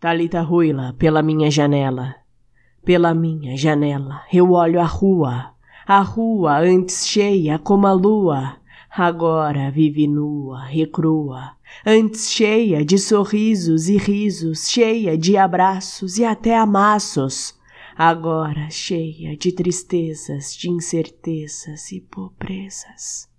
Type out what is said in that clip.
Talita Ruila, pela minha janela, pela minha janela, eu olho a rua, a rua antes cheia como a lua, agora vive nua, recrua, antes cheia de sorrisos e risos, cheia de abraços e até amassos, agora cheia de tristezas, de incertezas e pobrezas.